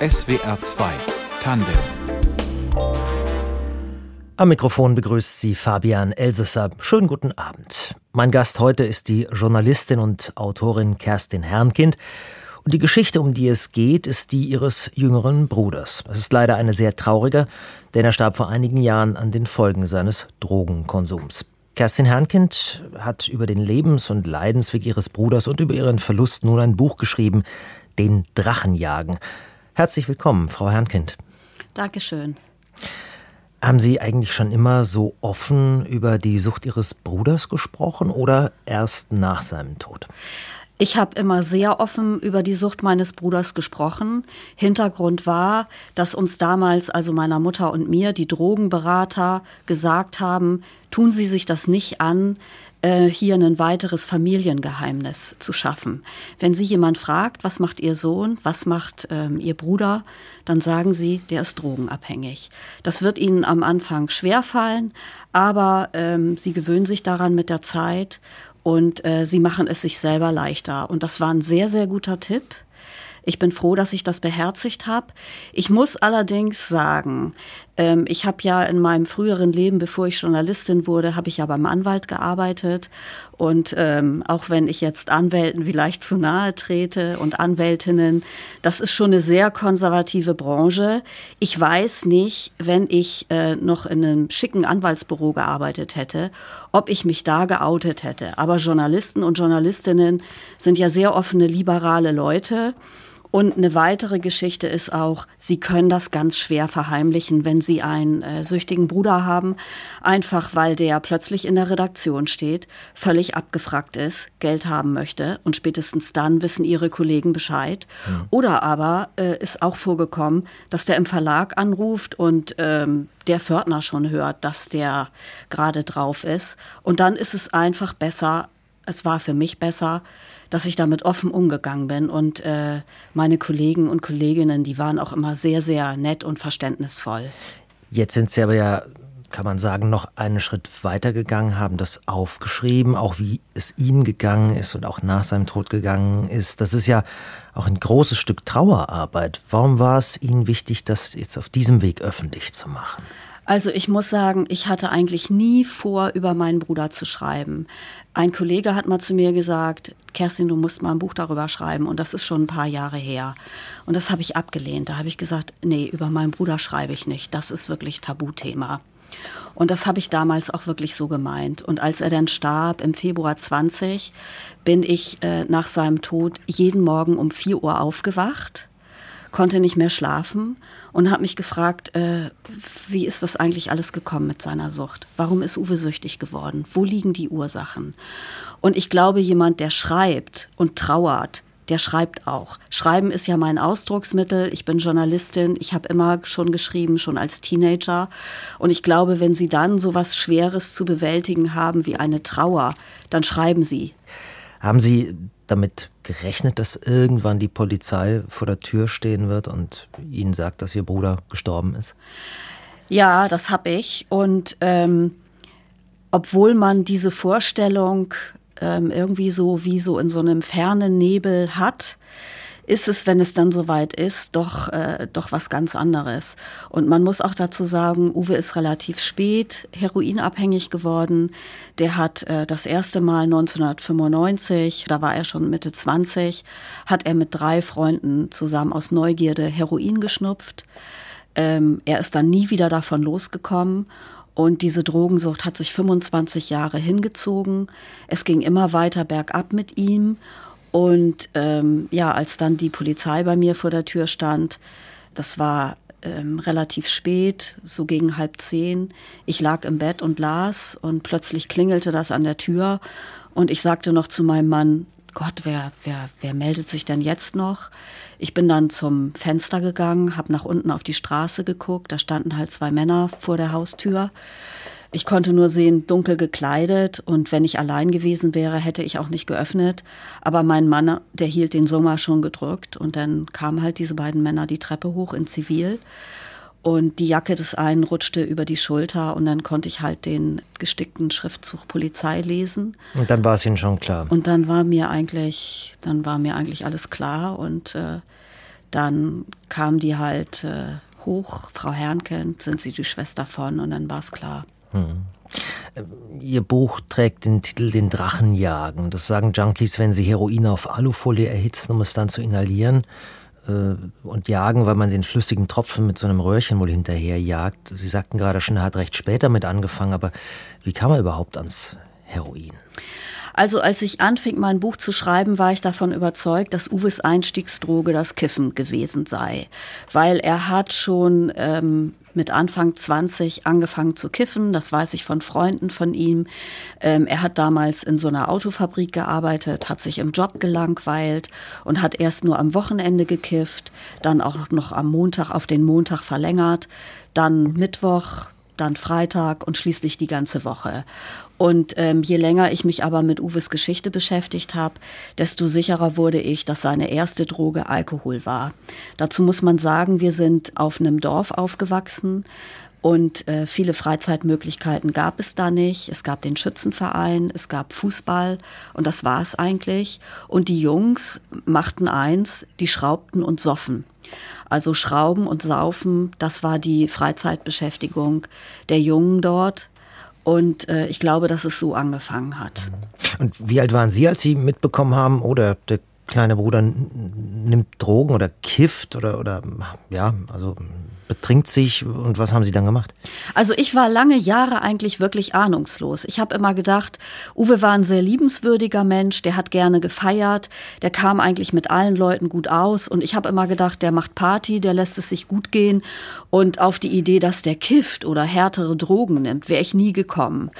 SWR 2 Tandem am Mikrofon begrüßt Sie Fabian Elsesser. Schönen guten Abend. Mein Gast heute ist die Journalistin und Autorin Kerstin Herrnkind. Und die Geschichte, um die es geht, ist die ihres jüngeren Bruders. Es ist leider eine sehr traurige, denn er starb vor einigen Jahren an den Folgen seines Drogenkonsums. Kerstin Herrnkind hat über den Lebens- und Leidensweg ihres Bruders und über ihren Verlust nun ein Buch geschrieben, Den Drachenjagen. Herzlich willkommen, Frau Herrnkind. Dankeschön. Haben Sie eigentlich schon immer so offen über die Sucht Ihres Bruders gesprochen oder erst nach seinem Tod? Ich habe immer sehr offen über die Sucht meines Bruders gesprochen. Hintergrund war, dass uns damals, also meiner Mutter und mir, die Drogenberater gesagt haben, tun Sie sich das nicht an, hier ein weiteres Familiengeheimnis zu schaffen. Wenn Sie jemand fragt, was macht Ihr Sohn, was macht ähm, Ihr Bruder, dann sagen Sie, der ist drogenabhängig. Das wird Ihnen am Anfang schwerfallen, aber ähm, Sie gewöhnen sich daran mit der Zeit und äh, Sie machen es sich selber leichter. Und das war ein sehr, sehr guter Tipp. Ich bin froh, dass ich das beherzigt habe. Ich muss allerdings sagen, ähm, ich habe ja in meinem früheren Leben, bevor ich Journalistin wurde, habe ich ja beim Anwalt gearbeitet. Und ähm, auch wenn ich jetzt Anwälten vielleicht zu nahe trete und Anwältinnen, das ist schon eine sehr konservative Branche. Ich weiß nicht, wenn ich äh, noch in einem schicken Anwaltsbüro gearbeitet hätte, ob ich mich da geoutet hätte. Aber Journalisten und Journalistinnen sind ja sehr offene, liberale Leute. Und eine weitere Geschichte ist auch, Sie können das ganz schwer verheimlichen, wenn Sie einen äh, süchtigen Bruder haben, einfach weil der plötzlich in der Redaktion steht, völlig abgefragt ist, Geld haben möchte und spätestens dann wissen Ihre Kollegen Bescheid. Ja. Oder aber äh, ist auch vorgekommen, dass der im Verlag anruft und ähm, der Fördner schon hört, dass der gerade drauf ist. Und dann ist es einfach besser, es war für mich besser, dass ich damit offen umgegangen bin. Und äh, meine Kollegen und Kolleginnen, die waren auch immer sehr, sehr nett und verständnisvoll. Jetzt sind Sie aber ja, kann man sagen, noch einen Schritt weiter gegangen, haben das aufgeschrieben, auch wie es Ihnen gegangen ist und auch nach seinem Tod gegangen ist. Das ist ja auch ein großes Stück Trauerarbeit. Warum war es Ihnen wichtig, das jetzt auf diesem Weg öffentlich zu machen? Also ich muss sagen, ich hatte eigentlich nie vor, über meinen Bruder zu schreiben. Ein Kollege hat mal zu mir gesagt, Kerstin, du musst mal ein Buch darüber schreiben. Und das ist schon ein paar Jahre her. Und das habe ich abgelehnt. Da habe ich gesagt, nee, über meinen Bruder schreibe ich nicht. Das ist wirklich Tabuthema. Und das habe ich damals auch wirklich so gemeint. Und als er dann starb im Februar 20, bin ich äh, nach seinem Tod jeden Morgen um 4 Uhr aufgewacht konnte nicht mehr schlafen und habe mich gefragt, äh, wie ist das eigentlich alles gekommen mit seiner Sucht? Warum ist Uwe süchtig geworden? Wo liegen die Ursachen? Und ich glaube, jemand, der schreibt und trauert, der schreibt auch. Schreiben ist ja mein Ausdrucksmittel. Ich bin Journalistin. Ich habe immer schon geschrieben, schon als Teenager. Und ich glaube, wenn Sie dann so was Schweres zu bewältigen haben wie eine Trauer, dann schreiben Sie. Haben Sie damit gerechnet, dass irgendwann die Polizei vor der Tür stehen wird und Ihnen sagt, dass Ihr Bruder gestorben ist? Ja, das habe ich. Und ähm, obwohl man diese Vorstellung ähm, irgendwie so wie so in so einem fernen Nebel hat, ist es, wenn es dann soweit ist, doch, äh, doch was ganz anderes. Und man muss auch dazu sagen, Uwe ist relativ spät heroinabhängig geworden. Der hat äh, das erste Mal 1995, da war er schon Mitte 20, hat er mit drei Freunden zusammen aus Neugierde Heroin geschnupft. Ähm, er ist dann nie wieder davon losgekommen. Und diese Drogensucht hat sich 25 Jahre hingezogen. Es ging immer weiter bergab mit ihm. Und ähm, ja, als dann die Polizei bei mir vor der Tür stand, das war ähm, relativ spät, so gegen halb zehn. Ich lag im Bett und las und plötzlich klingelte das an der Tür und ich sagte noch zu meinem Mann, Gott, wer, wer, wer meldet sich denn jetzt noch? Ich bin dann zum Fenster gegangen, habe nach unten auf die Straße geguckt, da standen halt zwei Männer vor der Haustür. Ich konnte nur sehen, dunkel gekleidet und wenn ich allein gewesen wäre, hätte ich auch nicht geöffnet. Aber mein Mann, der hielt den Sommer schon gedrückt und dann kamen halt diese beiden Männer die Treppe hoch in Zivil und die Jacke des einen rutschte über die Schulter und dann konnte ich halt den gestickten Schriftzug Polizei lesen. Und dann war es Ihnen schon klar. Und dann war mir eigentlich, dann war mir eigentlich alles klar und äh, dann kam die halt äh, hoch, Frau Herrnkind, sind Sie die Schwester von und dann war es klar. Hm. Ihr Buch trägt den Titel Den Drachen jagen. Das sagen Junkies, wenn sie Heroin auf Alufolie erhitzen, um es dann zu inhalieren äh, und jagen, weil man den flüssigen Tropfen mit so einem Röhrchen wohl hinterher jagt. Sie sagten gerade schon, er hat recht spät damit angefangen, aber wie kam er überhaupt ans Heroin? Also als ich anfing, mein Buch zu schreiben, war ich davon überzeugt, dass Uwes Einstiegsdroge das Kiffen gewesen sei. Weil er hat schon ähm, mit Anfang 20 angefangen zu kiffen. Das weiß ich von Freunden von ihm. Ähm, er hat damals in so einer Autofabrik gearbeitet, hat sich im Job gelangweilt und hat erst nur am Wochenende gekifft, dann auch noch am Montag auf den Montag verlängert, dann Mittwoch, dann Freitag und schließlich die ganze Woche. Und ähm, je länger ich mich aber mit Uwes Geschichte beschäftigt habe, desto sicherer wurde ich, dass seine erste Droge Alkohol war. Dazu muss man sagen, wir sind auf einem Dorf aufgewachsen. Und äh, viele Freizeitmöglichkeiten gab es da nicht. Es gab den Schützenverein, es gab Fußball und das war es eigentlich. Und die Jungs machten eins, die schraubten und soffen. Also Schrauben und Saufen, das war die Freizeitbeschäftigung der Jungen dort. Und äh, ich glaube, dass es so angefangen hat. Und wie alt waren Sie, als Sie mitbekommen haben, oder der kleine Bruder nimmt Drogen oder kifft oder, oder ja, also betrinkt sich und was haben Sie dann gemacht? Also ich war lange Jahre eigentlich wirklich ahnungslos. Ich habe immer gedacht, Uwe war ein sehr liebenswürdiger Mensch, der hat gerne gefeiert, der kam eigentlich mit allen Leuten gut aus und ich habe immer gedacht, der macht Party, der lässt es sich gut gehen und auf die Idee, dass der kifft oder härtere Drogen nimmt, wäre ich nie gekommen.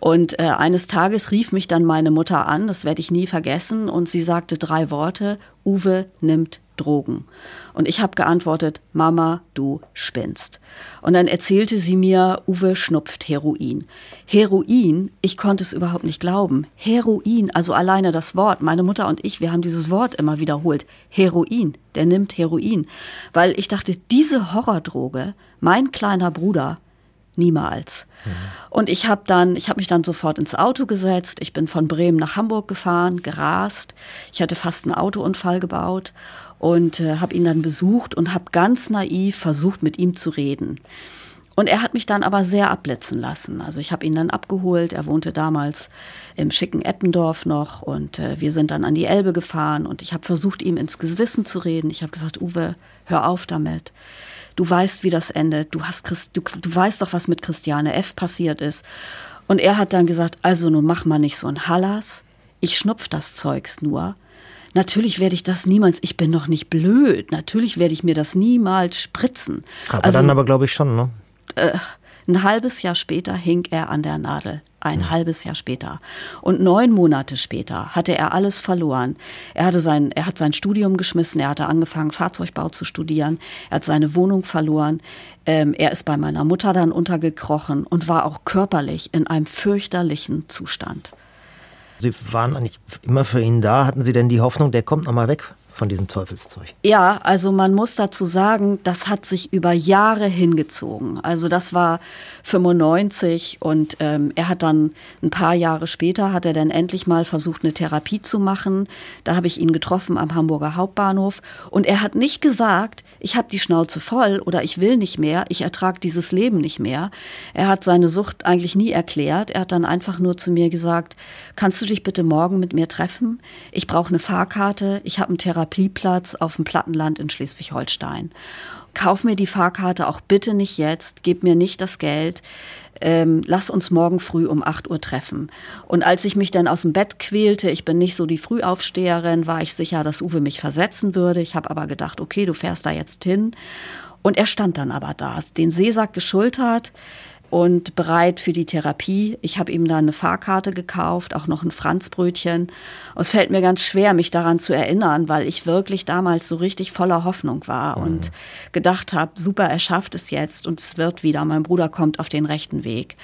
Und äh, eines Tages rief mich dann meine Mutter an, das werde ich nie vergessen und sie sagte drei Worte, Uwe nimmt Drogen. Und ich habe geantwortet, Mama, du spinnst. Und dann erzählte sie mir, Uwe schnupft Heroin. Heroin, ich konnte es überhaupt nicht glauben. Heroin, also alleine das Wort. Meine Mutter und ich, wir haben dieses Wort immer wiederholt. Heroin, der nimmt Heroin. Weil ich dachte, diese Horrordroge, mein kleiner Bruder, niemals. Mhm. Und ich habe dann, ich habe mich dann sofort ins Auto gesetzt. Ich bin von Bremen nach Hamburg gefahren, gerast. Ich hatte fast einen Autounfall gebaut und äh, habe ihn dann besucht und habe ganz naiv versucht, mit ihm zu reden. Und er hat mich dann aber sehr abblitzen lassen. Also ich habe ihn dann abgeholt. Er wohnte damals im schicken Eppendorf noch und äh, wir sind dann an die Elbe gefahren und ich habe versucht, ihm ins Gewissen zu reden. Ich habe gesagt, Uwe, hör auf damit du weißt, wie das endet, du, hast Christ, du, du weißt doch, was mit Christiane F. passiert ist. Und er hat dann gesagt, also nun mach mal nicht so ein Hallas, ich schnupf das Zeugs nur. Natürlich werde ich das niemals, ich bin doch nicht blöd, natürlich werde ich mir das niemals spritzen. Aber also, dann aber glaube ich schon, ne? Äh, ein halbes Jahr später hing er an der Nadel. Ein mhm. halbes Jahr später. Und neun Monate später hatte er alles verloren. Er, hatte sein, er hat sein Studium geschmissen, er hatte angefangen, Fahrzeugbau zu studieren, er hat seine Wohnung verloren, ähm, er ist bei meiner Mutter dann untergekrochen und war auch körperlich in einem fürchterlichen Zustand. Sie waren eigentlich immer für ihn da. Hatten Sie denn die Hoffnung, der kommt nochmal weg von diesem Teufelszeug? Ja, also man muss dazu sagen, das hat sich über Jahre hingezogen. Also das war 95 und ähm, er hat dann ein paar Jahre später hat er dann endlich mal versucht, eine Therapie zu machen. Da habe ich ihn getroffen am Hamburger Hauptbahnhof und er hat nicht gesagt, ich habe die Schnauze voll oder ich will nicht mehr, ich ertrage dieses Leben nicht mehr. Er hat seine Sucht eigentlich nie erklärt. Er hat dann einfach nur zu mir gesagt, kannst du dich bitte morgen mit mir treffen? Ich brauche eine Fahrkarte, ich habe einen Therapieplatz auf dem Plattenland in Schleswig-Holstein kauf mir die Fahrkarte auch bitte nicht jetzt, gib mir nicht das Geld. Ähm, lass uns morgen früh um 8 Uhr treffen. Und als ich mich dann aus dem Bett quälte, ich bin nicht so die Frühaufsteherin, war ich sicher, dass Uwe mich versetzen würde. Ich habe aber gedacht, okay, du fährst da jetzt hin. Und er stand dann aber da, den Seesack geschultert, und bereit für die Therapie. Ich habe ihm da eine Fahrkarte gekauft, auch noch ein Franzbrötchen. Und es fällt mir ganz schwer, mich daran zu erinnern, weil ich wirklich damals so richtig voller Hoffnung war mhm. und gedacht habe, super, er schafft es jetzt und es wird wieder. Mein Bruder kommt auf den rechten Weg.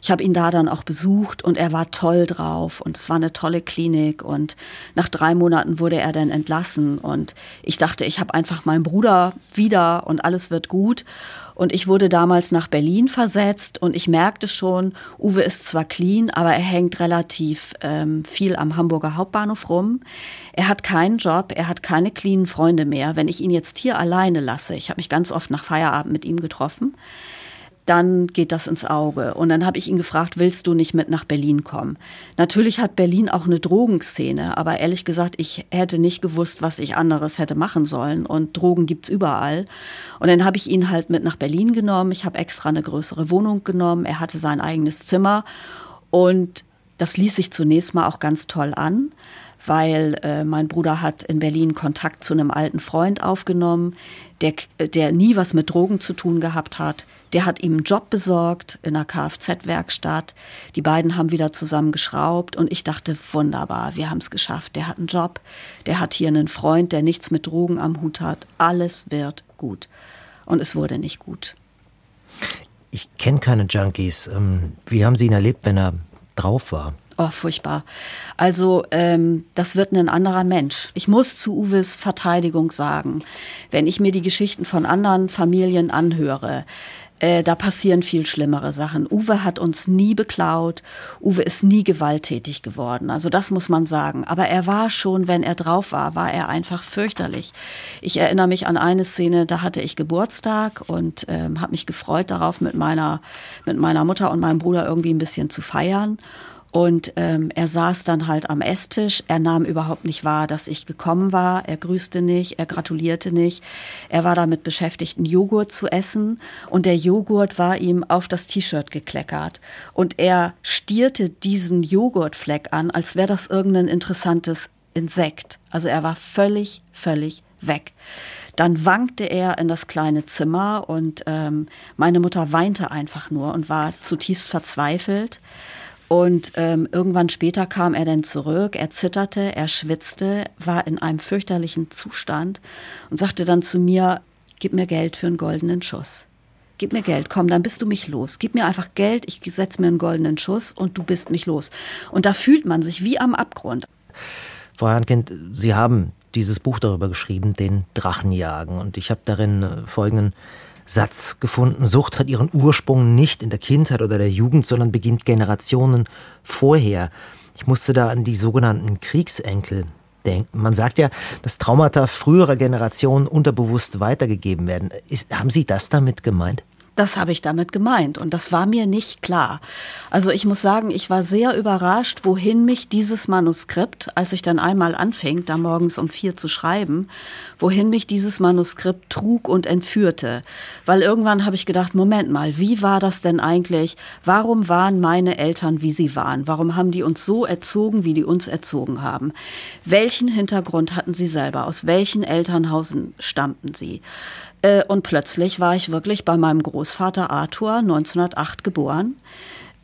Ich habe ihn da dann auch besucht und er war toll drauf und es war eine tolle Klinik und nach drei Monaten wurde er dann entlassen und ich dachte, ich habe einfach meinen Bruder wieder und alles wird gut. Und ich wurde damals nach Berlin versetzt und ich merkte schon, Uwe ist zwar clean, aber er hängt relativ ähm, viel am Hamburger Hauptbahnhof rum. Er hat keinen Job, er hat keine cleanen Freunde mehr. Wenn ich ihn jetzt hier alleine lasse, ich habe mich ganz oft nach Feierabend mit ihm getroffen, dann geht das ins Auge. Und dann habe ich ihn gefragt, willst du nicht mit nach Berlin kommen? Natürlich hat Berlin auch eine Drogenszene, aber ehrlich gesagt, ich hätte nicht gewusst, was ich anderes hätte machen sollen. Und Drogen gibt's überall. Und dann habe ich ihn halt mit nach Berlin genommen. Ich habe extra eine größere Wohnung genommen. Er hatte sein eigenes Zimmer. Und das ließ sich zunächst mal auch ganz toll an weil äh, mein Bruder hat in Berlin Kontakt zu einem alten Freund aufgenommen, der, der nie was mit Drogen zu tun gehabt hat. Der hat ihm einen Job besorgt in einer Kfz-Werkstatt. Die beiden haben wieder zusammen geschraubt und ich dachte, wunderbar, wir haben es geschafft. Der hat einen Job, der hat hier einen Freund, der nichts mit Drogen am Hut hat. Alles wird gut. Und es wurde nicht gut. Ich kenne keine Junkies. Ähm, wie haben Sie ihn erlebt, wenn er drauf war? Oh, furchtbar. Also, ähm, das wird ein anderer Mensch. Ich muss zu Uwes Verteidigung sagen, wenn ich mir die Geschichten von anderen Familien anhöre, äh, da passieren viel schlimmere Sachen. Uwe hat uns nie beklaut. Uwe ist nie gewalttätig geworden. Also das muss man sagen. Aber er war schon, wenn er drauf war, war er einfach fürchterlich. Ich erinnere mich an eine Szene, da hatte ich Geburtstag und ähm, habe mich gefreut darauf, mit meiner, mit meiner Mutter und meinem Bruder irgendwie ein bisschen zu feiern. Und ähm, er saß dann halt am Esstisch. Er nahm überhaupt nicht wahr, dass ich gekommen war. Er grüßte nicht, er gratulierte nicht. Er war damit beschäftigt, einen Joghurt zu essen. Und der Joghurt war ihm auf das T-Shirt gekleckert. Und er stierte diesen Joghurtfleck an, als wäre das irgendein interessantes Insekt. Also er war völlig, völlig weg. Dann wankte er in das kleine Zimmer und ähm, meine Mutter weinte einfach nur und war zutiefst verzweifelt. Und ähm, irgendwann später kam er dann zurück, er zitterte, er schwitzte, war in einem fürchterlichen Zustand und sagte dann zu mir, gib mir Geld für einen goldenen Schuss. Gib mir Geld, komm, dann bist du mich los. Gib mir einfach Geld, ich setze mir einen goldenen Schuss und du bist mich los. Und da fühlt man sich wie am Abgrund. Frau Hankind, Sie haben dieses Buch darüber geschrieben, den Drachenjagen. Und ich habe darin äh, folgenden Satz gefunden. Sucht hat ihren Ursprung nicht in der Kindheit oder der Jugend, sondern beginnt Generationen vorher. Ich musste da an die sogenannten Kriegsenkel denken. Man sagt ja, dass Traumata früherer Generationen unterbewusst weitergegeben werden. haben Sie das damit gemeint? Das habe ich damit gemeint und das war mir nicht klar. Also ich muss sagen, ich war sehr überrascht, wohin mich dieses Manuskript, als ich dann einmal anfing, da morgens um vier zu schreiben, wohin mich dieses Manuskript trug und entführte. Weil irgendwann habe ich gedacht, Moment mal, wie war das denn eigentlich? Warum waren meine Eltern, wie sie waren? Warum haben die uns so erzogen, wie die uns erzogen haben? Welchen Hintergrund hatten sie selber? Aus welchen Elternhausen stammten sie? Äh, und plötzlich war ich wirklich bei meinem Großvater Arthur, 1908 geboren,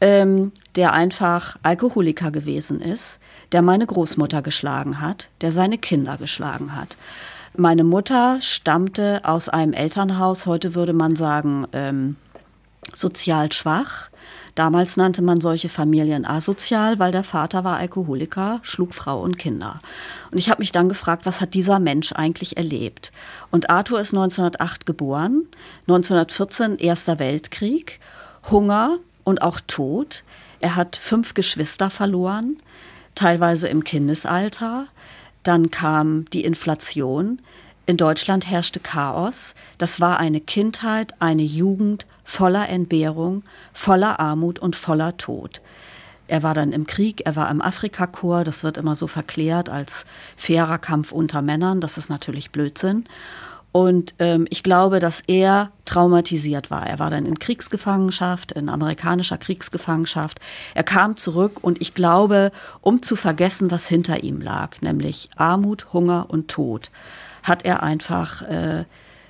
ähm, der einfach Alkoholiker gewesen ist, der meine Großmutter geschlagen hat, der seine Kinder geschlagen hat. Meine Mutter stammte aus einem Elternhaus, heute würde man sagen, ähm, sozial schwach. Damals nannte man solche Familien asozial, weil der Vater war Alkoholiker, schlug Frau und Kinder. Und ich habe mich dann gefragt, was hat dieser Mensch eigentlich erlebt? Und Arthur ist 1908 geboren, 1914 Erster Weltkrieg, Hunger und auch Tod. Er hat fünf Geschwister verloren, teilweise im Kindesalter. Dann kam die Inflation. In Deutschland herrschte Chaos. Das war eine Kindheit, eine Jugend voller Entbehrung, voller Armut und voller Tod. Er war dann im Krieg, er war im Afrikakorps, das wird immer so verklärt als fairer Kampf unter Männern, das ist natürlich Blödsinn. Und ähm, ich glaube, dass er traumatisiert war. Er war dann in Kriegsgefangenschaft, in amerikanischer Kriegsgefangenschaft. Er kam zurück und ich glaube, um zu vergessen, was hinter ihm lag, nämlich Armut, Hunger und Tod, hat er einfach äh,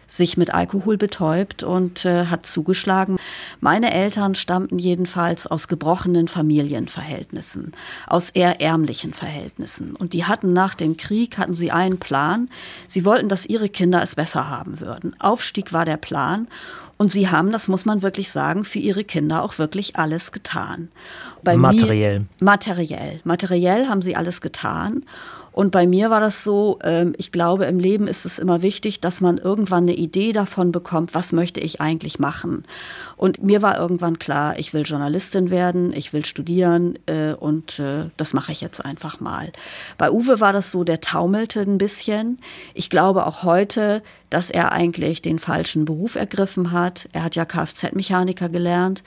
sich mit Alkohol betäubt und äh, hat zugeschlagen. Meine Eltern stammten jedenfalls aus gebrochenen Familienverhältnissen, aus eher ärmlichen Verhältnissen. Und die hatten nach dem Krieg, hatten sie einen Plan. Sie wollten, dass ihre Kinder es besser haben würden. Aufstieg war der Plan. Und sie haben, das muss man wirklich sagen, für ihre Kinder auch wirklich alles getan. Bei materiell. Mir, materiell. Materiell haben sie alles getan. Und bei mir war das so, ähm, ich glaube, im Leben ist es immer wichtig, dass man irgendwann eine Idee davon bekommt, was möchte ich eigentlich machen. Und mir war irgendwann klar, ich will Journalistin werden, ich will studieren äh, und äh, das mache ich jetzt einfach mal. Bei Uwe war das so, der taumelte ein bisschen. Ich glaube auch heute, dass er eigentlich den falschen Beruf ergriffen hat. Er hat ja Kfz-Mechaniker gelernt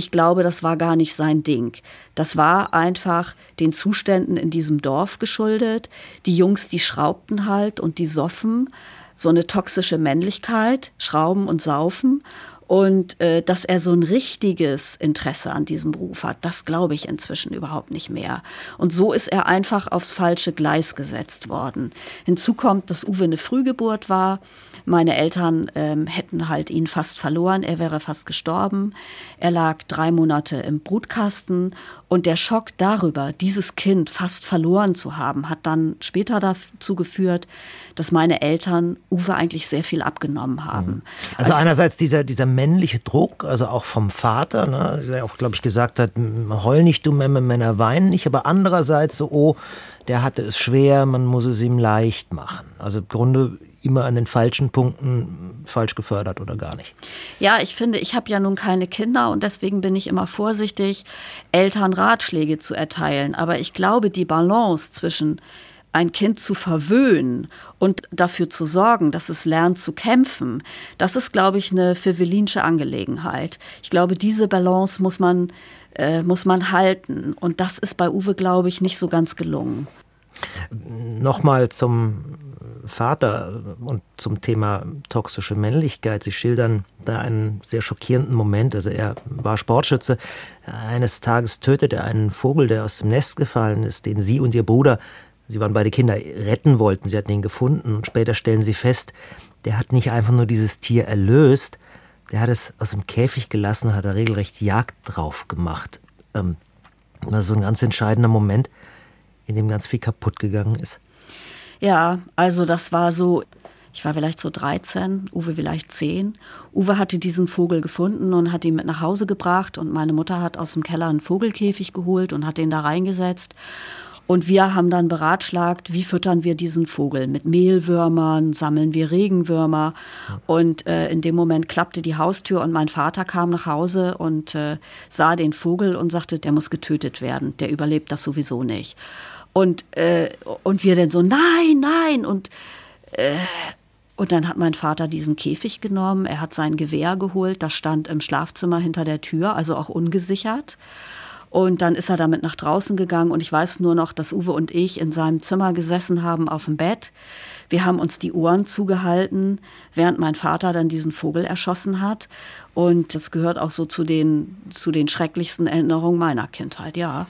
ich glaube, das war gar nicht sein Ding. Das war einfach den Zuständen in diesem Dorf geschuldet. Die Jungs, die schraubten halt und die soffen. So eine toxische Männlichkeit, schrauben und saufen. Und äh, dass er so ein richtiges Interesse an diesem Beruf hat, das glaube ich inzwischen überhaupt nicht mehr. Und so ist er einfach aufs falsche Gleis gesetzt worden. Hinzu kommt, dass Uwe eine Frühgeburt war. Meine Eltern ähm, hätten halt ihn fast verloren, er wäre fast gestorben. Er lag drei Monate im Brutkasten und der Schock darüber, dieses Kind fast verloren zu haben, hat dann später dazu geführt, dass meine Eltern Uwe eigentlich sehr viel abgenommen haben. Mhm. Also, also einerseits dieser, dieser männliche Druck, also auch vom Vater, ne, der auch, glaube ich, gesagt hat, heul nicht, du Memme, Männer weinen nicht, aber andererseits so, oh, der hatte es schwer, man muss es ihm leicht machen. Also im Grunde immer an den falschen Punkten falsch gefördert oder gar nicht. Ja, ich finde, ich habe ja nun keine Kinder und deswegen bin ich immer vorsichtig, Eltern Ratschläge zu erteilen. Aber ich glaube, die Balance zwischen ein Kind zu verwöhnen und dafür zu sorgen, dass es lernt zu kämpfen, das ist, glaube ich, eine fevelinsche Angelegenheit. Ich glaube, diese Balance muss man, äh, muss man halten. Und das ist bei Uwe, glaube ich, nicht so ganz gelungen. Nochmal zum Vater und zum Thema toxische Männlichkeit. Sie schildern da einen sehr schockierenden Moment. Also er war Sportschütze. Eines Tages tötet er einen Vogel, der aus dem Nest gefallen ist, den Sie und Ihr Bruder, Sie waren beide Kinder, retten wollten. Sie hatten ihn gefunden und später stellen Sie fest, der hat nicht einfach nur dieses Tier erlöst, der hat es aus dem Käfig gelassen und hat da regelrecht Jagd drauf gemacht. Ähm, das ist so ein ganz entscheidender Moment, in dem ganz viel kaputt gegangen ist. Ja, also das war so, ich war vielleicht so 13, Uwe vielleicht 10. Uwe hatte diesen Vogel gefunden und hat ihn mit nach Hause gebracht und meine Mutter hat aus dem Keller einen Vogelkäfig geholt und hat den da reingesetzt. Und wir haben dann beratschlagt, wie füttern wir diesen Vogel? Mit Mehlwürmern, sammeln wir Regenwürmer. Und äh, in dem Moment klappte die Haustür und mein Vater kam nach Hause und äh, sah den Vogel und sagte, der muss getötet werden, der überlebt das sowieso nicht. Und, äh, und wir dann so, nein, nein. Und, äh, und dann hat mein Vater diesen Käfig genommen, er hat sein Gewehr geholt, das stand im Schlafzimmer hinter der Tür, also auch ungesichert. Und dann ist er damit nach draußen gegangen und ich weiß nur noch, dass Uwe und ich in seinem Zimmer gesessen haben auf dem Bett. Wir haben uns die Ohren zugehalten, während mein Vater dann diesen Vogel erschossen hat. Und das gehört auch so zu den, zu den schrecklichsten Erinnerungen meiner Kindheit, ja.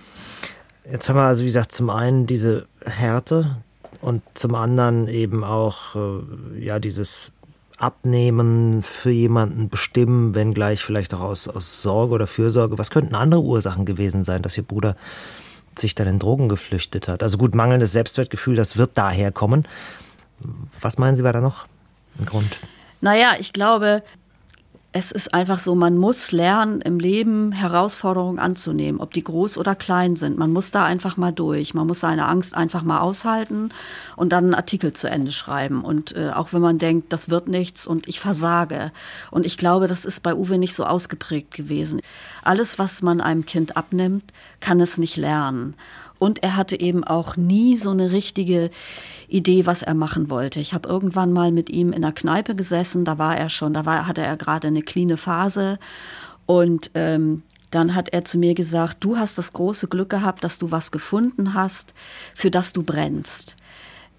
Jetzt haben wir also, wie gesagt, zum einen diese Härte und zum anderen eben auch äh, ja dieses Abnehmen für jemanden bestimmen, wenn gleich vielleicht auch aus, aus Sorge oder Fürsorge. Was könnten andere Ursachen gewesen sein, dass Ihr Bruder sich dann in Drogen geflüchtet hat? Also gut, mangelndes Selbstwertgefühl, das wird daher kommen. Was meinen Sie, war da noch ein Grund? Naja, ich glaube, es ist einfach so, man muss lernen, im Leben Herausforderungen anzunehmen, ob die groß oder klein sind. Man muss da einfach mal durch. Man muss seine Angst einfach mal aushalten und dann einen Artikel zu Ende schreiben. Und äh, auch wenn man denkt, das wird nichts und ich versage. Und ich glaube, das ist bei Uwe nicht so ausgeprägt gewesen. Alles, was man einem Kind abnimmt, kann es nicht lernen. Und er hatte eben auch nie so eine richtige Idee, was er machen wollte. Ich habe irgendwann mal mit ihm in der Kneipe gesessen, da war er schon, da war, hatte er gerade eine cleane Phase und ähm, dann hat er zu mir gesagt, du hast das große Glück gehabt, dass du was gefunden hast, für das du brennst.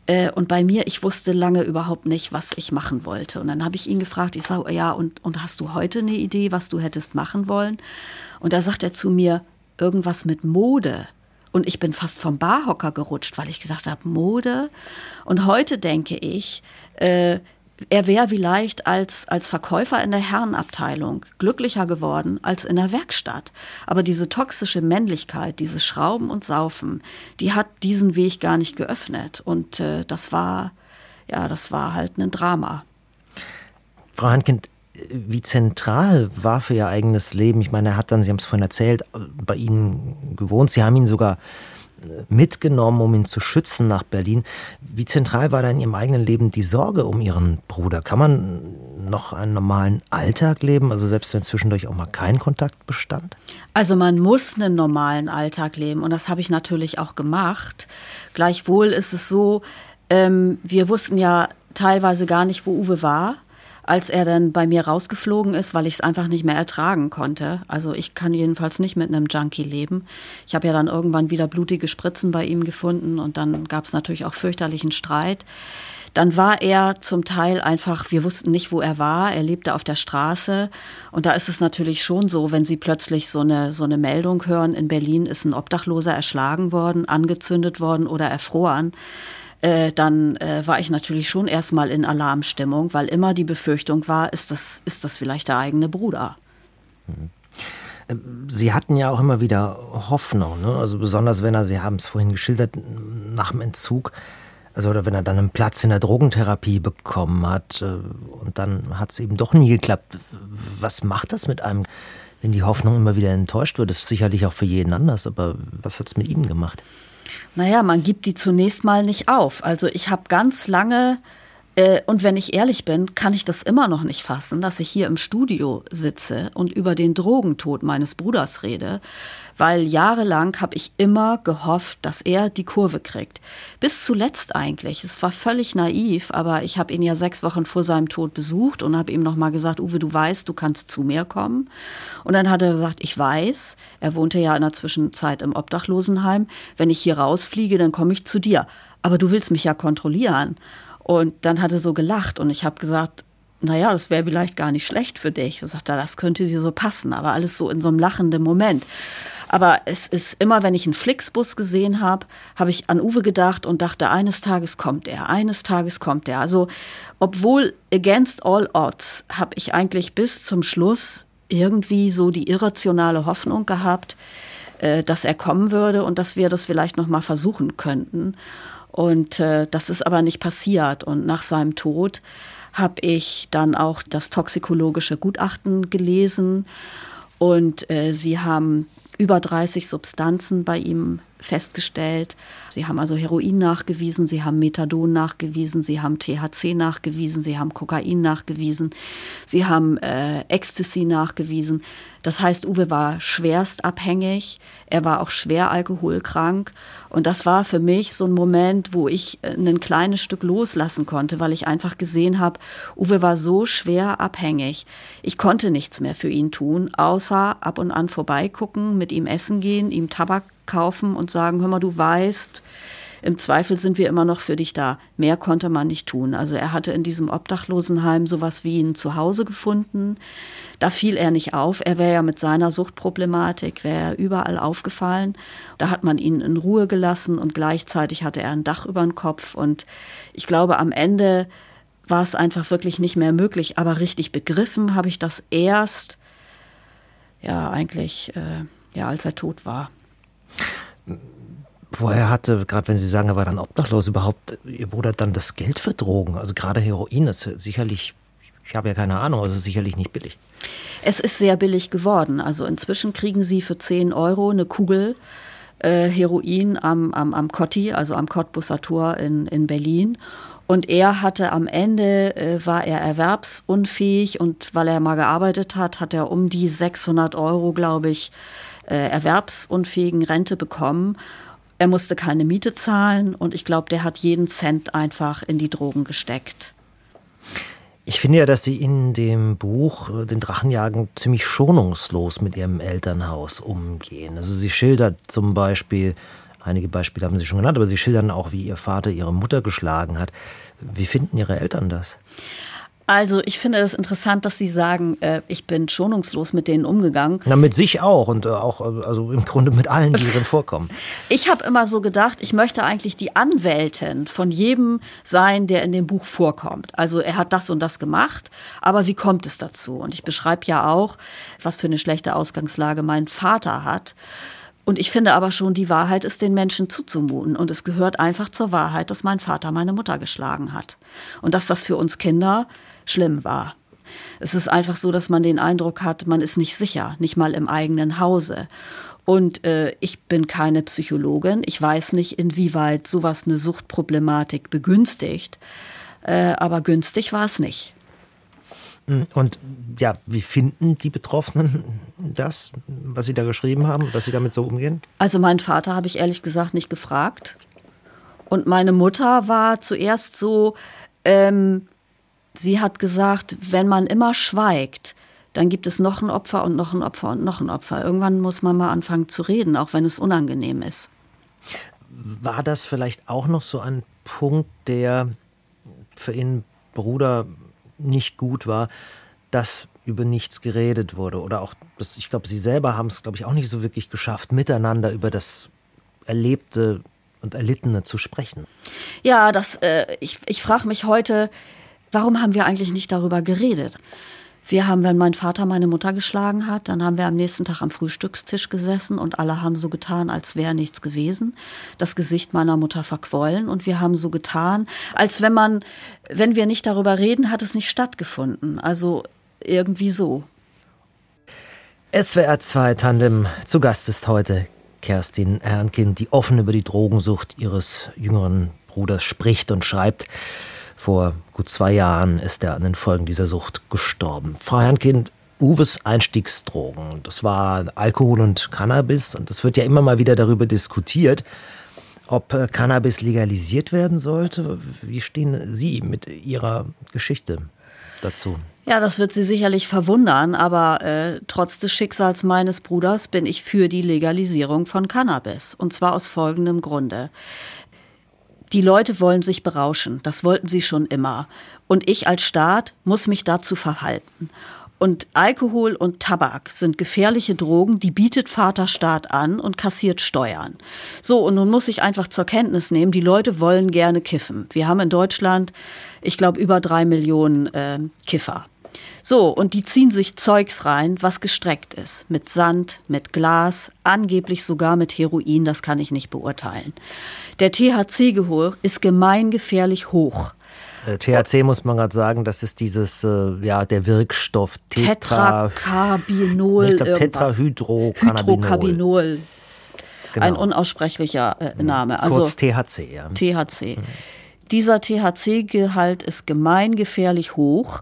Äh, und bei mir, ich wusste lange überhaupt nicht, was ich machen wollte. Und dann habe ich ihn gefragt, ich sage, ja, und, und hast du heute eine Idee, was du hättest machen wollen? Und da sagt er zu mir, irgendwas mit Mode. Und ich bin fast vom Barhocker gerutscht, weil ich gedacht habe, Mode. Und heute denke ich, äh, er wäre vielleicht als, als Verkäufer in der Herrenabteilung glücklicher geworden als in der Werkstatt. Aber diese toxische Männlichkeit, dieses Schrauben und Saufen, die hat diesen Weg gar nicht geöffnet. Und äh, das war, ja, das war halt ein Drama. Frau Hankind, wie zentral war für Ihr eigenes Leben? Ich meine, er hat dann, Sie haben es vorhin erzählt, bei Ihnen gewohnt. Sie haben ihn sogar mitgenommen, um ihn zu schützen nach Berlin. Wie zentral war da in Ihrem eigenen Leben die Sorge um Ihren Bruder? Kann man noch einen normalen Alltag leben, also selbst wenn zwischendurch auch mal kein Kontakt bestand? Also man muss einen normalen Alltag leben und das habe ich natürlich auch gemacht. Gleichwohl ist es so, ähm, wir wussten ja teilweise gar nicht, wo Uwe war als er dann bei mir rausgeflogen ist, weil ich es einfach nicht mehr ertragen konnte. Also ich kann jedenfalls nicht mit einem Junkie leben. Ich habe ja dann irgendwann wieder blutige Spritzen bei ihm gefunden und dann gab es natürlich auch fürchterlichen Streit. Dann war er zum Teil einfach, wir wussten nicht, wo er war. Er lebte auf der Straße. Und da ist es natürlich schon so, wenn Sie plötzlich so eine, so eine Meldung hören, in Berlin ist ein Obdachloser erschlagen worden, angezündet worden oder erfroren äh, dann äh, war ich natürlich schon erstmal in Alarmstimmung, weil immer die Befürchtung war, ist das, ist das vielleicht der eigene Bruder. Mhm. Sie hatten ja auch immer wieder Hoffnung, ne? also besonders wenn er, Sie haben es vorhin geschildert, nach dem Entzug, also oder wenn er dann einen Platz in der Drogentherapie bekommen hat äh, und dann hat es eben doch nie geklappt. Was macht das mit einem, wenn die Hoffnung immer wieder enttäuscht wird? Das ist sicherlich auch für jeden anders, aber was hat es mit Ihnen gemacht? Naja, man gibt die zunächst mal nicht auf. Also ich habe ganz lange, äh, und wenn ich ehrlich bin, kann ich das immer noch nicht fassen, dass ich hier im Studio sitze und über den Drogentod meines Bruders rede, weil jahrelang habe ich immer gehofft, dass er die Kurve kriegt. Bis zuletzt eigentlich. Es war völlig naiv, aber ich habe ihn ja sechs Wochen vor seinem Tod besucht und habe ihm nochmal gesagt, Uwe, du weißt, du kannst zu mir kommen. Und dann hat er gesagt, ich weiß. Er wohnte ja in der Zwischenzeit im Obdachlosenheim. Wenn ich hier rausfliege, dann komme ich zu dir. Aber du willst mich ja kontrollieren. Und dann hat er so gelacht und ich habe gesagt, naja, das wäre vielleicht gar nicht schlecht für dich. Ich sagte, das könnte dir so passen, aber alles so in so einem lachenden Moment. Aber es ist immer, wenn ich einen Flixbus gesehen habe, habe ich an Uwe gedacht und dachte, eines Tages kommt er, eines Tages kommt er. Also, obwohl against all odds, habe ich eigentlich bis zum Schluss irgendwie so die irrationale Hoffnung gehabt, äh, dass er kommen würde und dass wir das vielleicht noch mal versuchen könnten. Und äh, das ist aber nicht passiert. Und nach seinem Tod habe ich dann auch das toxikologische Gutachten gelesen. Und äh, sie haben über 30 Substanzen bei ihm festgestellt. Sie haben also Heroin nachgewiesen, sie haben Methadon nachgewiesen, sie haben THC nachgewiesen, sie haben Kokain nachgewiesen, sie haben äh, Ecstasy nachgewiesen. Das heißt, Uwe war schwerst abhängig, er war auch schwer alkoholkrank und das war für mich so ein Moment, wo ich äh, ein kleines Stück loslassen konnte, weil ich einfach gesehen habe, Uwe war so schwer abhängig. Ich konnte nichts mehr für ihn tun, außer ab und an vorbeigucken, mit ihm essen gehen, ihm Tabak kaufen und sagen, hör mal, du weißt, im Zweifel sind wir immer noch für dich da. Mehr konnte man nicht tun. Also er hatte in diesem Obdachlosenheim sowas wie ein Zuhause gefunden. Da fiel er nicht auf. Er wäre ja mit seiner Suchtproblematik, wäre er überall aufgefallen. Da hat man ihn in Ruhe gelassen und gleichzeitig hatte er ein Dach über dem Kopf. Und ich glaube, am Ende war es einfach wirklich nicht mehr möglich. Aber richtig begriffen habe ich das erst, ja, eigentlich, äh, ja, als er tot war. Woher hatte, gerade wenn Sie sagen, er war dann obdachlos, überhaupt Ihr Bruder dann das Geld für Drogen? Also gerade Heroin ist sicherlich, ich habe ja keine Ahnung, ist sicherlich nicht billig. Es ist sehr billig geworden. Also inzwischen kriegen Sie für 10 Euro eine Kugel äh, Heroin am, am, am Cotti, also am Cottbusser Tor in, in Berlin. Und er hatte am Ende, äh, war er erwerbsunfähig und weil er mal gearbeitet hat, hat er um die 600 Euro, glaube ich, erwerbsunfähigen Rente bekommen. Er musste keine Miete zahlen und ich glaube, der hat jeden Cent einfach in die Drogen gesteckt. Ich finde ja, dass Sie in dem Buch, äh, den Drachenjagen, ziemlich schonungslos mit Ihrem Elternhaus umgehen. Also Sie schildert zum Beispiel, einige Beispiele haben Sie schon genannt, aber Sie schildern auch, wie Ihr Vater Ihre Mutter geschlagen hat. Wie finden Ihre Eltern das? Also ich finde es interessant, dass Sie sagen, äh, ich bin schonungslos mit denen umgegangen. Na, mit sich auch und äh, auch äh, also im Grunde mit allen, die drin vorkommen. Ich habe immer so gedacht, ich möchte eigentlich die Anwältin von jedem sein, der in dem Buch vorkommt. Also er hat das und das gemacht, aber wie kommt es dazu? Und ich beschreibe ja auch, was für eine schlechte Ausgangslage mein Vater hat. Und ich finde aber schon, die Wahrheit ist den Menschen zuzumuten. Und es gehört einfach zur Wahrheit, dass mein Vater meine Mutter geschlagen hat. Und dass das für uns Kinder schlimm war. Es ist einfach so, dass man den Eindruck hat, man ist nicht sicher, nicht mal im eigenen Hause. Und äh, ich bin keine Psychologin. Ich weiß nicht, inwieweit sowas eine Suchtproblematik begünstigt. Äh, aber günstig war es nicht. Hm, und ja, wie finden die Betroffenen das, was sie da geschrieben haben, dass sie damit so umgehen? Also meinen Vater habe ich ehrlich gesagt nicht gefragt. Und meine Mutter war zuerst so, ähm, sie hat gesagt, wenn man immer schweigt, dann gibt es noch ein Opfer und noch ein Opfer und noch ein Opfer. Irgendwann muss man mal anfangen zu reden, auch wenn es unangenehm ist. War das vielleicht auch noch so ein Punkt, der für Ihren Bruder nicht gut war, dass über nichts geredet wurde oder auch, das, ich glaube, Sie selber haben es, glaube ich, auch nicht so wirklich geschafft, miteinander über das Erlebte und Erlittene zu sprechen. Ja, das, äh, ich, ich frage mich heute, warum haben wir eigentlich nicht darüber geredet? Wir haben, wenn mein Vater meine Mutter geschlagen hat, dann haben wir am nächsten Tag am Frühstückstisch gesessen und alle haben so getan, als wäre nichts gewesen. Das Gesicht meiner Mutter verquollen und wir haben so getan, als wenn man, wenn wir nicht darüber reden, hat es nicht stattgefunden. Also irgendwie so. SWR 2 Tandem zu Gast ist heute Kerstin Herrnkind, die offen über die Drogensucht ihres jüngeren Bruders spricht und schreibt. Vor gut zwei Jahren ist er an den Folgen dieser Sucht gestorben. Frau Herrnkind, Uwes Einstiegsdrogen, das war Alkohol und Cannabis und es wird ja immer mal wieder darüber diskutiert, ob äh, Cannabis legalisiert werden sollte. Wie stehen Sie mit Ihrer Geschichte dazu? Ja, das wird Sie sicherlich verwundern, aber äh, trotz des Schicksals meines Bruders bin ich für die Legalisierung von Cannabis. Und zwar aus folgendem Grunde. Die Leute wollen sich berauschen, das wollten sie schon immer. Und ich als Staat muss mich dazu verhalten. Und Alkohol und Tabak sind gefährliche Drogen, die bietet Vaterstaat an und kassiert Steuern. So, und nun muss ich einfach zur Kenntnis nehmen, die Leute wollen gerne kiffen. Wir haben in Deutschland, ich glaube, über drei Millionen äh, Kiffer. So, und die ziehen sich Zeugs rein, was gestreckt ist. Mit Sand, mit Glas, angeblich sogar mit Heroin, das kann ich nicht beurteilen. Der THC-Gehör ist gemeingefährlich hoch. Äh, THC muss man gerade sagen, das ist dieses, äh, ja, der Wirkstoff Tetra, Tetracarbinol. Ich glaube Tetrahydrocannabinol. Hydrocarbinol. Genau. Ein unaussprechlicher äh, mhm. Name. Also, Kurz THC, ja. THC. Mhm. Dieser THC-Gehalt ist gemeingefährlich hoch.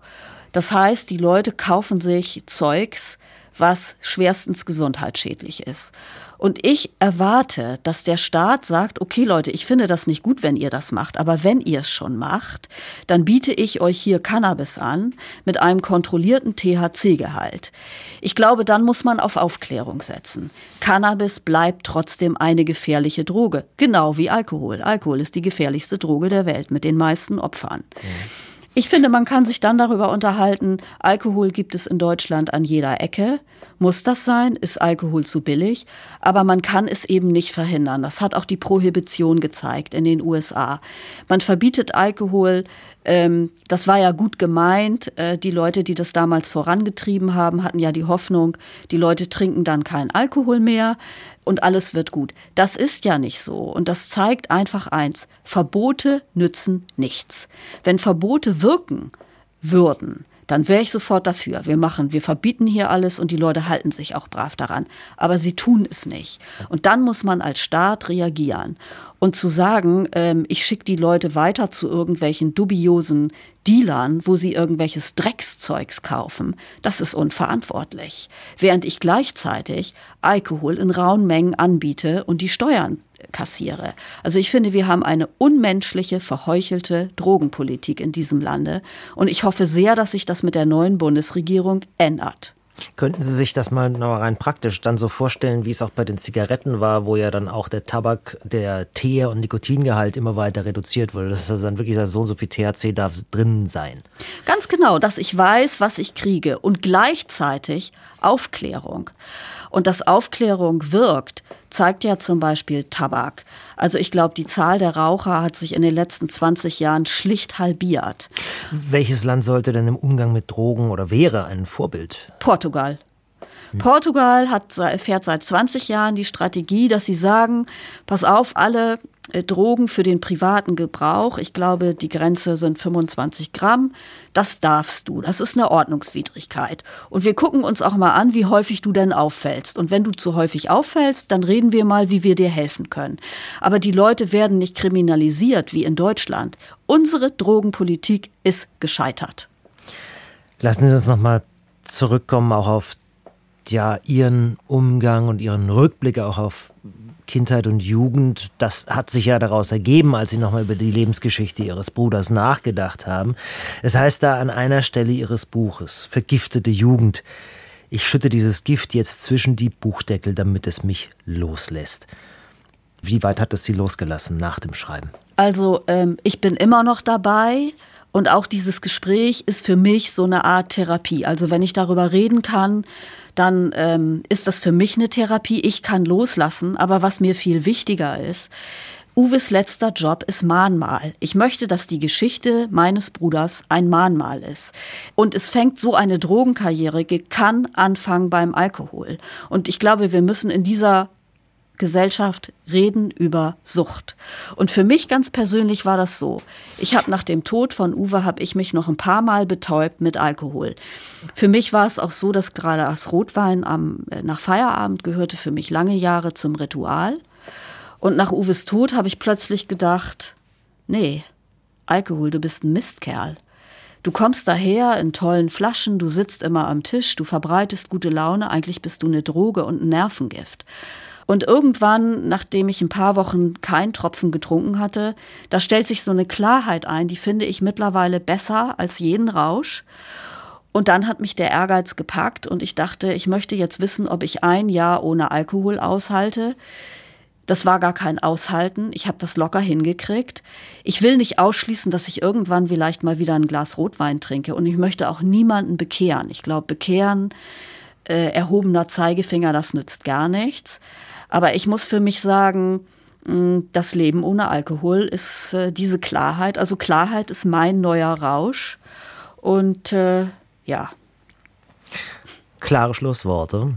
Das heißt, die Leute kaufen sich Zeugs, was schwerstens gesundheitsschädlich ist. Und ich erwarte, dass der Staat sagt, okay Leute, ich finde das nicht gut, wenn ihr das macht, aber wenn ihr es schon macht, dann biete ich euch hier Cannabis an mit einem kontrollierten THC-Gehalt. Ich glaube, dann muss man auf Aufklärung setzen. Cannabis bleibt trotzdem eine gefährliche Droge, genau wie Alkohol. Alkohol ist die gefährlichste Droge der Welt mit den meisten Opfern. Mhm. Ich finde, man kann sich dann darüber unterhalten, Alkohol gibt es in Deutschland an jeder Ecke. Muss das sein? Ist Alkohol zu billig? Aber man kann es eben nicht verhindern. Das hat auch die Prohibition gezeigt in den USA. Man verbietet Alkohol. Ähm, das war ja gut gemeint. Äh, die Leute, die das damals vorangetrieben haben, hatten ja die Hoffnung, die Leute trinken dann keinen Alkohol mehr und alles wird gut. Das ist ja nicht so. Und das zeigt einfach eins. Verbote nützen nichts. Wenn Verbote wirken würden, dann wäre ich sofort dafür. Wir machen, wir verbieten hier alles und die Leute halten sich auch brav daran. Aber sie tun es nicht. Und dann muss man als Staat reagieren. Und zu sagen, ähm, ich schicke die Leute weiter zu irgendwelchen dubiosen Dealern, wo sie irgendwelches Dreckszeugs kaufen, das ist unverantwortlich. Während ich gleichzeitig Alkohol in rauen Mengen anbiete und die Steuern kassiere. Also ich finde, wir haben eine unmenschliche, verheuchelte Drogenpolitik in diesem Lande. Und ich hoffe sehr, dass sich das mit der neuen Bundesregierung ändert. Könnten Sie sich das mal rein praktisch dann so vorstellen, wie es auch bei den Zigaretten war, wo ja dann auch der Tabak, der Teer- und Nikotingehalt immer weiter reduziert wurde? Das ist also dann wirklich so und so viel THC darf drin sein. Ganz genau, dass ich weiß, was ich kriege und gleichzeitig Aufklärung. Und dass Aufklärung wirkt, zeigt ja zum Beispiel Tabak. Also ich glaube, die Zahl der Raucher hat sich in den letzten 20 Jahren schlicht halbiert. Welches Land sollte denn im Umgang mit Drogen oder wäre ein Vorbild? Portugal. Hm. Portugal hat, fährt seit 20 Jahren die Strategie, dass sie sagen, pass auf, alle äh, Drogen für den privaten Gebrauch, ich glaube, die Grenze sind 25 Gramm, das darfst du. Das ist eine Ordnungswidrigkeit. Und wir gucken uns auch mal an, wie häufig du denn auffällst. Und wenn du zu häufig auffällst, dann reden wir mal, wie wir dir helfen können. Aber die Leute werden nicht kriminalisiert wie in Deutschland. Unsere Drogenpolitik ist gescheitert. Lassen Sie uns noch mal zurückkommen auch auf ja Ihren Umgang und Ihren Rückblick auch auf Kindheit und Jugend, das hat sich ja daraus ergeben, als Sie nochmal über die Lebensgeschichte Ihres Bruders nachgedacht haben. Es heißt da an einer Stelle Ihres Buches, Vergiftete Jugend, ich schütte dieses Gift jetzt zwischen die Buchdeckel, damit es mich loslässt. Wie weit hat es Sie losgelassen nach dem Schreiben? Also ähm, ich bin immer noch dabei. Und auch dieses Gespräch ist für mich so eine Art Therapie. Also wenn ich darüber reden kann, dann ähm, ist das für mich eine Therapie. Ich kann loslassen. Aber was mir viel wichtiger ist, Uwes letzter Job ist Mahnmal. Ich möchte, dass die Geschichte meines Bruders ein Mahnmal ist. Und es fängt so eine Drogenkarriere, kann anfangen beim Alkohol. Und ich glaube, wir müssen in dieser Gesellschaft reden über Sucht. Und für mich ganz persönlich war das so. Ich habe nach dem Tod von Uwe habe ich mich noch ein paar Mal betäubt mit Alkohol. Für mich war es auch so, dass gerade das Rotwein am, äh, nach Feierabend gehörte für mich lange Jahre zum Ritual. Und nach Uwes Tod habe ich plötzlich gedacht, nee, Alkohol, du bist ein Mistkerl. Du kommst daher in tollen Flaschen, du sitzt immer am Tisch, du verbreitest gute Laune, eigentlich bist du eine Droge und ein Nervengift. Und irgendwann, nachdem ich ein paar Wochen keinen Tropfen getrunken hatte, da stellt sich so eine Klarheit ein, die finde ich mittlerweile besser als jeden Rausch. Und dann hat mich der Ehrgeiz gepackt und ich dachte, ich möchte jetzt wissen, ob ich ein Jahr ohne Alkohol aushalte. Das war gar kein Aushalten. Ich habe das locker hingekriegt. Ich will nicht ausschließen, dass ich irgendwann vielleicht mal wieder ein Glas Rotwein trinke. Und ich möchte auch niemanden bekehren. Ich glaube, bekehren, äh, erhobener Zeigefinger, das nützt gar nichts. Aber ich muss für mich sagen, mm, das Leben ohne Alkohol ist äh, diese Klarheit. Also Klarheit ist mein neuer Rausch. Und äh, ja. Klare Schlussworte.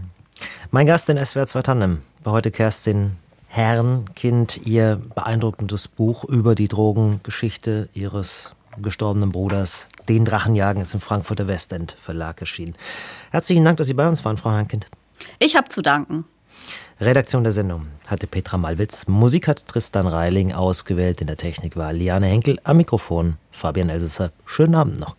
Mein Gast in SWR 2 Tandem war heute Kerstin Herrenkind, ihr beeindruckendes Buch über die Drogengeschichte ihres gestorbenen Bruders. Den Drachenjagen ist im Frankfurter Westend Verlag erschienen. Herzlichen Dank, dass Sie bei uns waren, Frau Herrenkind. Ich habe zu danken. Redaktion der Sendung hatte Petra Malwitz, Musik hat Tristan Reiling ausgewählt, in der Technik war Liane Henkel, am Mikrofon Fabian Elsesser. Schönen Abend noch.